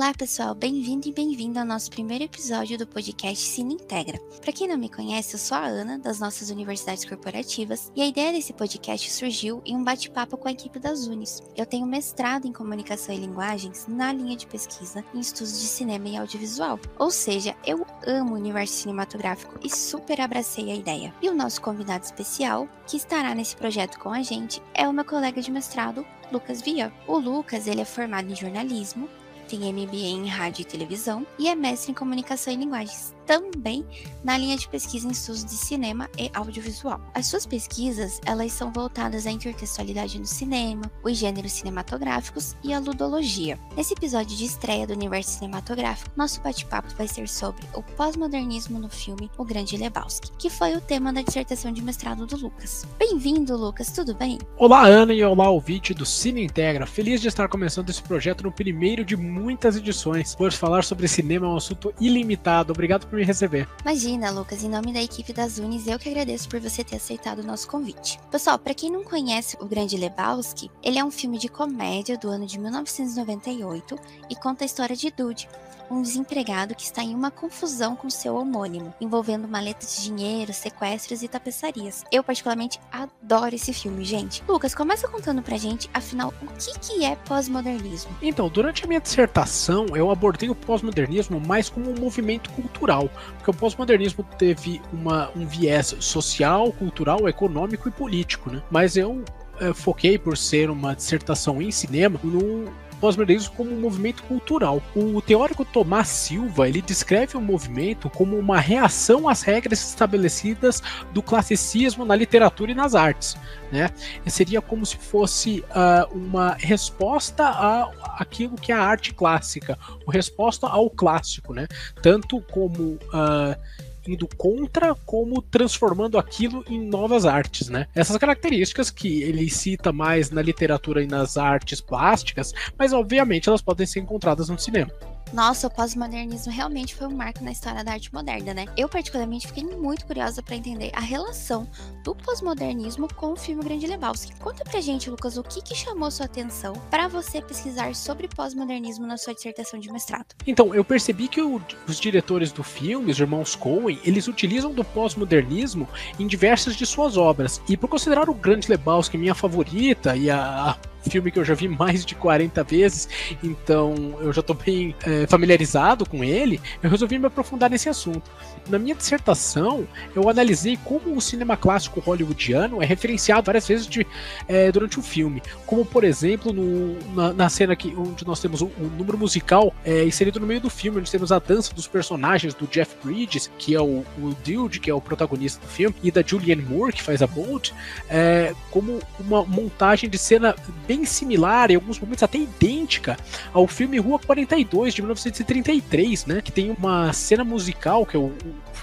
Olá, pessoal, bem-vindo e bem-vindo ao nosso primeiro episódio do podcast Cine Integra. Para quem não me conhece, eu sou a Ana, das nossas universidades corporativas, e a ideia desse podcast surgiu em um bate-papo com a equipe das Unis. Eu tenho mestrado em comunicação e linguagens na linha de pesquisa em estudos de cinema e audiovisual, ou seja, eu amo o universo cinematográfico e super abracei a ideia. E o nosso convidado especial, que estará nesse projeto com a gente, é o meu colega de mestrado, Lucas Via. O Lucas, ele é formado em jornalismo, tem MBA em rádio e televisão e é mestre em comunicação e linguagens também na linha de pesquisa em estudos de cinema e audiovisual. As suas pesquisas, elas são voltadas à intertextualidade no cinema, os gêneros cinematográficos e a ludologia. Nesse episódio de estreia do universo cinematográfico, nosso bate-papo vai ser sobre o pós-modernismo no filme O Grande Lebowski, que foi o tema da dissertação de mestrado do Lucas. Bem-vindo, Lucas, tudo bem? Olá, Ana, e olá, ouvinte do Cine Integra. Feliz de estar começando esse projeto no primeiro de muitas edições, pois falar sobre cinema é um assunto ilimitado. Obrigado por me receber. Imagina, Lucas, em nome da equipe das Unis, eu que agradeço por você ter aceitado o nosso convite. Pessoal, para quem não conhece O Grande Lebowski, ele é um filme de comédia do ano de 1998 e conta a história de Dude, um desempregado que está em uma confusão com seu homônimo, envolvendo maletas de dinheiro, sequestros e tapeçarias. Eu particularmente adoro esse filme, gente. Lucas, começa contando pra gente, afinal, o que, que é pós-modernismo? Então, durante a minha dissertação, eu abordei o pós-modernismo mais como um movimento cultural, porque o pós-modernismo teve uma, um viés social, cultural, econômico e político, né? Mas eu é, foquei por ser uma dissertação em cinema no pós-modernismo como um movimento cultural. O teórico Tomás Silva ele descreve o movimento como uma reação às regras estabelecidas do classicismo na literatura e nas artes. Né? Seria como se fosse uh, uma resposta a aquilo que é a arte clássica, uma resposta ao clássico, né? tanto como uh, indo contra como transformando aquilo em novas artes, né? Essas características que ele cita mais na literatura e nas artes plásticas, mas obviamente elas podem ser encontradas no cinema. Nossa, o pós-modernismo realmente foi um marco na história da arte moderna, né? Eu, particularmente, fiquei muito curiosa para entender a relação do pós-modernismo com o filme Grande Lebowski. Conta pra gente, Lucas, o que, que chamou sua atenção para você pesquisar sobre pós-modernismo na sua dissertação de mestrado? Então, eu percebi que o, os diretores do filme, os irmãos Coen, eles utilizam do pós-modernismo em diversas de suas obras. E por considerar o Grande Lebowski minha favorita e a, a filme que eu já vi mais de 40 vezes, então eu já estou bem é, familiarizado com ele, eu resolvi me aprofundar nesse assunto. Na minha dissertação, eu analisei como o cinema clássico hollywoodiano é referenciado várias vezes de, é, durante o filme, como por exemplo no, na, na, cena que, onde nós temos o, o número musical é, inserido no meio do filme, onde temos a dança dos personagens do Jeff Bridges, que é o, o Dude, que é o protagonista do filme, e da Julianne Moore, que faz a Bolt, é, como uma montagem de cena bem similar, em alguns momentos até idêntica, ao filme Rua 42 de 1933, né? Que tem uma cena musical, que é o,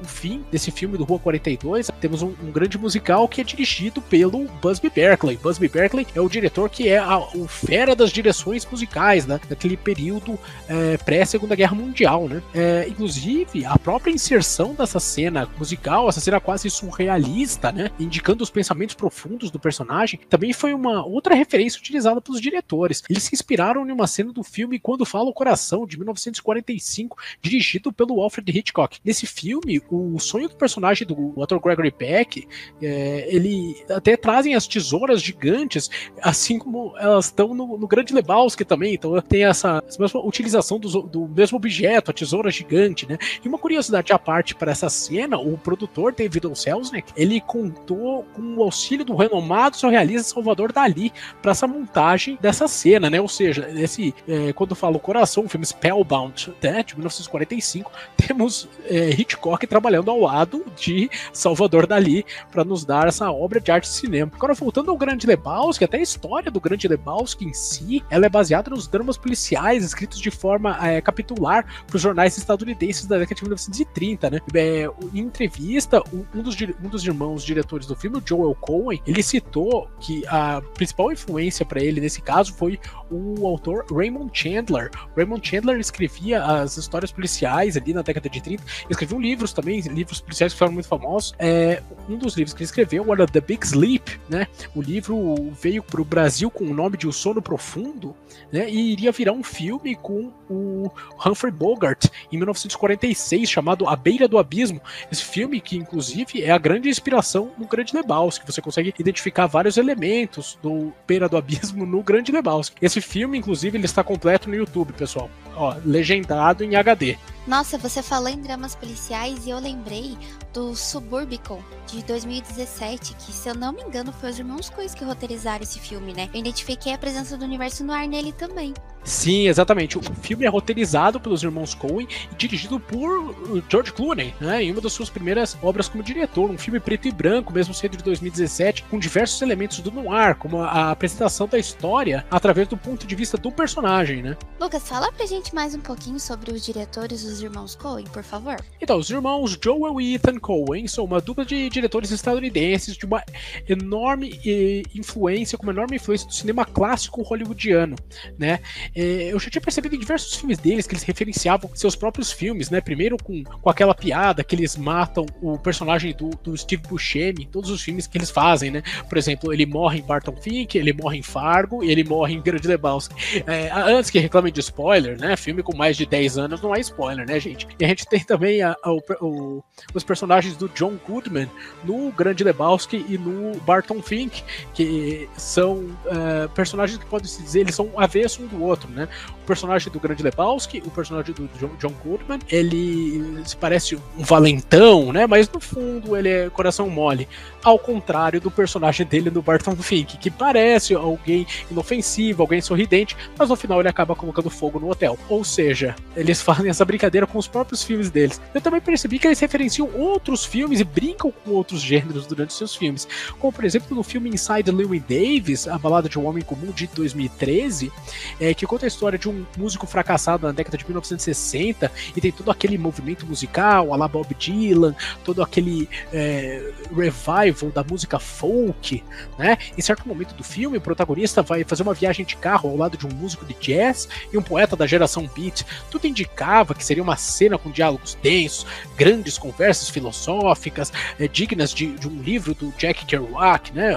o fim desse filme do Rua 42. Temos um, um, grande musical que é dirigido pelo Busby Berkeley. Busby Berkeley é o diretor que é a, o fera das direções musicais, né? Daquele período é, pré-Segunda Guerra Mundial, né? É, inclusive, a própria inserção dessa cena musical, essa cena quase surrealista, né? Indicando os pensamentos profundos do personagem, também foi uma outra referência utilizada pelos diretores. Eles se inspiraram em uma cena do filme Quando Fala o Coração, de 1945, dirigido pelo Alfred Hitchcock. Nesse filme, o sonho do personagem do ator Gregory Peck, é, ele até trazem as tesouras gigantes, assim como elas estão no, no Grande Lebowski também, então tem essa, essa mesma utilização do, do, mesmo objeto, a tesoura gigante, né? E uma curiosidade à parte para essa cena, o produtor David O. Selznick, ele contou com o auxílio do renomado surrealista Salvador Dali para essa montagem dessa cena, né? Ou seja, esse, é, quando falo coração, o filme Spellbound, né, de 1945, temos é, Hitchcock trabalhando ao lado de Salvador Dali para nos dar essa obra de arte de cinema. Agora, voltando ao Grande Lebowski, até a história do Grande Lebowski em si, ela é baseada nos dramas policiais escritos de forma é, capitular para os jornais estadunidenses da década de 1930, né? É, em entrevista, um dos, um dos irmãos diretores do filme, Joel Cohen, ele citou que a principal influência para ele nesse caso foi o autor Raymond Chandler. Raymond Chandler escrevia as histórias policiais ali na década de 30, escrevia um livro livros também, livros policiais que foram muito famosos. É, um dos livros que ele escreveu era The Big Sleep, né? O livro veio para o Brasil com o nome de O Sono Profundo, né? E iria virar um filme com o Humphrey Bogart em 1946 chamado A Beira do Abismo. Esse filme que inclusive é a grande inspiração no Grande Lebowski. Você consegue identificar vários elementos do Beira do Abismo no Grande Lebowski. Esse filme, inclusive, ele está completo no YouTube, pessoal. Ó, legendado em HD. Nossa, você falou em dramas policiais e eu lembrei do Suburbicon de 2017, que se eu não me engano foi os irmãos Coen que roteirizaram esse filme, né? Eu identifiquei a presença do universo no ar nele também. Sim, exatamente. O filme é roteirizado pelos irmãos Coen e dirigido por George Clooney, né? Em uma das suas primeiras obras como diretor, um filme preto e branco, mesmo sendo de 2017, com diversos elementos do noir, como a apresentação da história através do ponto de vista do personagem, né? Lucas, fala pra gente mais um pouquinho sobre os diretores dos irmãos Coen, por favor. Então, os irmãos Joel e Ethan Coen são uma dupla de diretores estadunidenses de uma enorme eh, influência, com uma enorme influência do cinema clássico hollywoodiano, né? Eh, eu já tinha percebido em diversos filmes deles que eles referenciavam seus próprios filmes, né? Primeiro com, com aquela piada que eles matam o personagem do, do Steve Buscemi, todos os filmes que eles fazem, né? Por exemplo, ele morre em Barton Fink, ele morre em Fargo e ele morre em Grande Lebowski. É, antes que reclamem de spoiler, né? Filme com mais de 10 anos não é spoiler, né, gente? E a gente tem também a, a, o, os personagens do John Goodman no Grande Lebowski e no Barton Fink, que são uh, personagens que podem se dizer, eles são avesso um do outro, né? O personagem do Grande Lebowski, o personagem do John, Goodman, ele se parece um valentão, né? Mas no fundo ele é coração mole. Ao contrário do personagem dele no Barton Fink, que parece alguém inofensivo, alguém sorridente, mas no final ele acaba colocando fogo no hotel. Ou seja, eles fazem essa brincadeira com os próprios filmes deles. Eu também percebi que eles referenciam outros filmes e brincam com outros gêneros durante seus filmes. Como, por exemplo, no filme Inside Llewyn Davis, A Balada de um Homem Comum, de 2013, é, que conta a história de um músico fracassado na década de 1960 e tem todo aquele movimento musical, a la Bob Dylan, todo aquele é, revival da música folk, né? Em certo momento do filme, o protagonista vai fazer uma viagem de carro ao lado de um músico de jazz e um poeta da geração beat. Tudo indicava que seria uma cena com diálogos densos, grandes conversas filosóficas, é, dignas de, de, um livro do Jack Kerouac, né?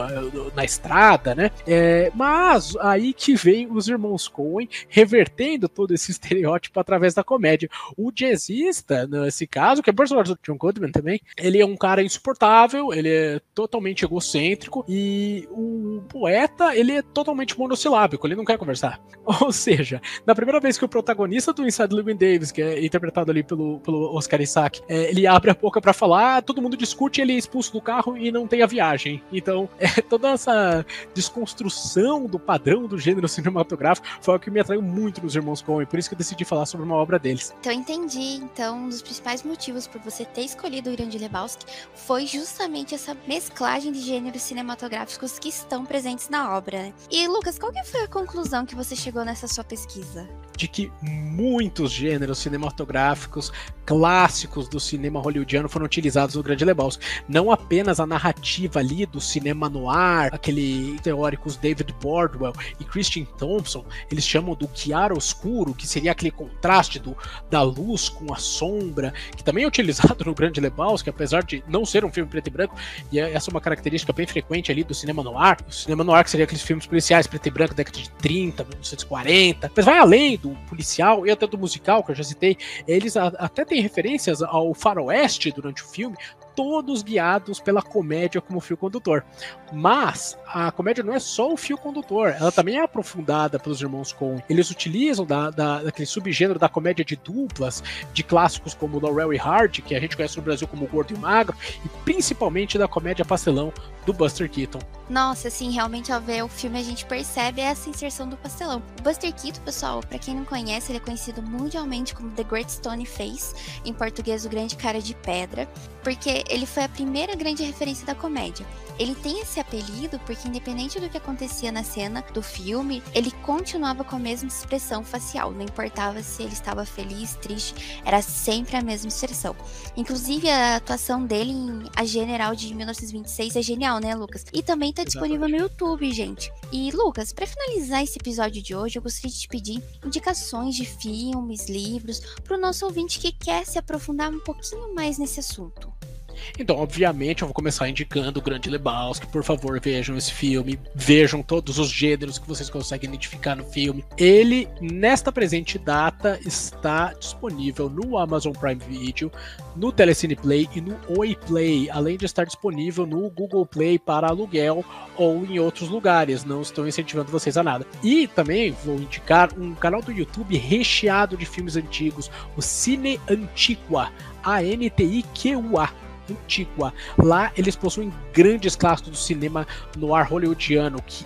Na estrada, né? É, mas aí que vem os irmãos Coen revertendo todo esse estereótipo através da comédia. O jazzista, nesse caso, que é personagem do John Goodman também, ele é um cara insuportável, ele é totalmente egocêntrico e o poeta, ele é totalmente monossilábico, ele não quer conversar. Ou seja, na primeira vez que o protagonista do Inside Llewyn Davis, que é interpretado ali pelo, pelo Oscar Isaac, é, ele abre a boca para falar, todo mundo discute, ele é expulso do carro e não tem a viagem. Então, é, toda essa desconstrução do padrão do gênero cinematográfico foi o que me atraiu muito nos Irmãos Coen, por isso que eu decidi falar sobre uma obra deles. Então, entendi. Então, um dos principais motivos por você ter escolhido o Grande Lebowski foi justamente essa mesclagem de gêneros cinematográficos que estão presentes na obra. E, Lucas, qual que foi a conclusão que você chegou nessa sua pesquisa? De que muitos gêneros cinematográficos clássicos do cinema hollywoodiano foram utilizados no Grande Lebowski. Não apenas a narrativa ali do cinema noir, aquele teóricos David Bordwell e Christian Thompson, eles chamam do chiaroscuro, que seria aquele contraste do, da luz com a sombra, que também é utilizado no Grande Lebowski, apesar de não ser um filme preto e branco, e é, essa é uma característica bem frequente ali do cinema noir. O cinema noir que seria aqueles filmes policiais preto e branco da década de 30, 1940, mas vai além do policial e até do musical, que eu já citei, eles a, até têm referências ao faroeste durante o filme, todos guiados pela comédia como fio condutor. Mas a comédia não é só o fio condutor, ela também é aprofundada pelos irmãos Coen. Eles utilizam da, da, daquele subgênero da comédia de duplas, de clássicos como Laurel e Hard, que a gente conhece no Brasil como Gordo e Magro, e principalmente da comédia pastelão do Buster Keaton. Nossa, assim, realmente ao ver o filme a gente percebe essa inserção do pastelão. O Buster Keaton, pessoal, para quem não conhece, ele é conhecido mundialmente como The Great Stone Face, em português o Grande Cara de Pedra, porque ele foi a primeira grande referência da comédia. Ele tem esse apelido porque, independente do que acontecia na cena do filme, ele continuava com a mesma expressão facial. Não importava se ele estava feliz, triste, era sempre a mesma expressão. Inclusive, a atuação dele em A General de 1926 é genial, né, Lucas? E também está disponível no YouTube, gente. E, Lucas, para finalizar esse episódio de hoje, eu gostaria de te pedir indicações de filmes, livros, para o nosso ouvinte que quer se aprofundar um pouquinho mais nesse assunto. Então, obviamente, eu vou começar indicando o Grande Lebowski. Por favor, vejam esse filme. Vejam todos os gêneros que vocês conseguem identificar no filme. Ele, nesta presente data, está disponível no Amazon Prime Video, no Telecine Play e no Oi Play, além de estar disponível no Google Play para aluguel ou em outros lugares. Não estou incentivando vocês a nada. E também vou indicar um canal do YouTube recheado de filmes antigos, o Cine Antiqua, A-N-T-I-Q-U-A Antigua. Lá eles possuem grandes clássicos do cinema no ar hollywoodiano que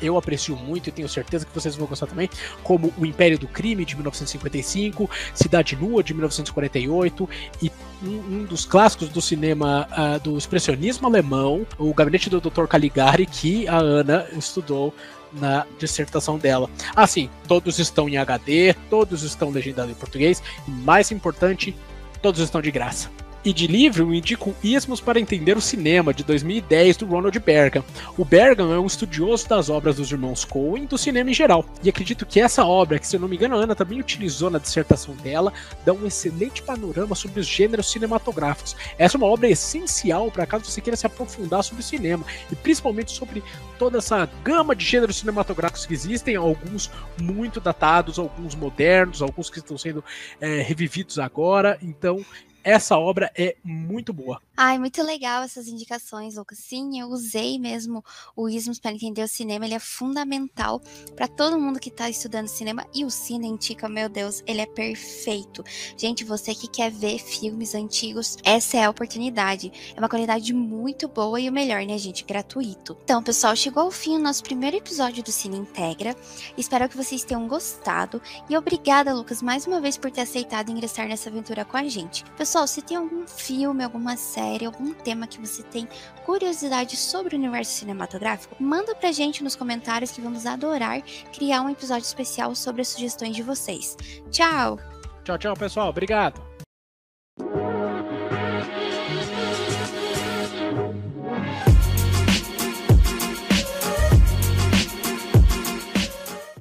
eu aprecio muito e tenho certeza que vocês vão gostar também, como O Império do Crime de 1955, Cidade Nua de 1948 e um, um dos clássicos do cinema uh, do expressionismo alemão, O Gabinete do Dr. Caligari, que a Ana estudou na dissertação dela. Assim, todos estão em HD, todos estão legendados em português e mais importante, todos estão de graça e de livro, eu indico Ismos para Entender o Cinema, de 2010, do Ronald Bergam. O Bergam é um estudioso das obras dos irmãos Coen e do cinema em geral. E acredito que essa obra, que se eu não me engano a Ana também utilizou na dissertação dela, dá um excelente panorama sobre os gêneros cinematográficos. Essa é uma obra essencial para caso você queira se aprofundar sobre o cinema, e principalmente sobre toda essa gama de gêneros cinematográficos que existem, alguns muito datados, alguns modernos, alguns que estão sendo é, revividos agora. Então, essa obra é muito boa. Ai, muito legal essas indicações, Lucas. Sim, eu usei mesmo o Ismos para entender o cinema. Ele é fundamental para todo mundo que está estudando cinema. E o Cine Antica, meu Deus, ele é perfeito. Gente, você que quer ver filmes antigos, essa é a oportunidade. É uma qualidade muito boa e o melhor, né, gente? Gratuito. Então, pessoal, chegou ao fim o nosso primeiro episódio do Cine Integra. Espero que vocês tenham gostado. E obrigada, Lucas, mais uma vez por ter aceitado ingressar nessa aventura com a gente. Pessoal, se tem algum filme, alguma série, série, algum tema que você tem curiosidade sobre o universo cinematográfico, manda pra gente nos comentários que vamos adorar criar um episódio especial sobre as sugestões de vocês. Tchau! Tchau, tchau, pessoal. Obrigado.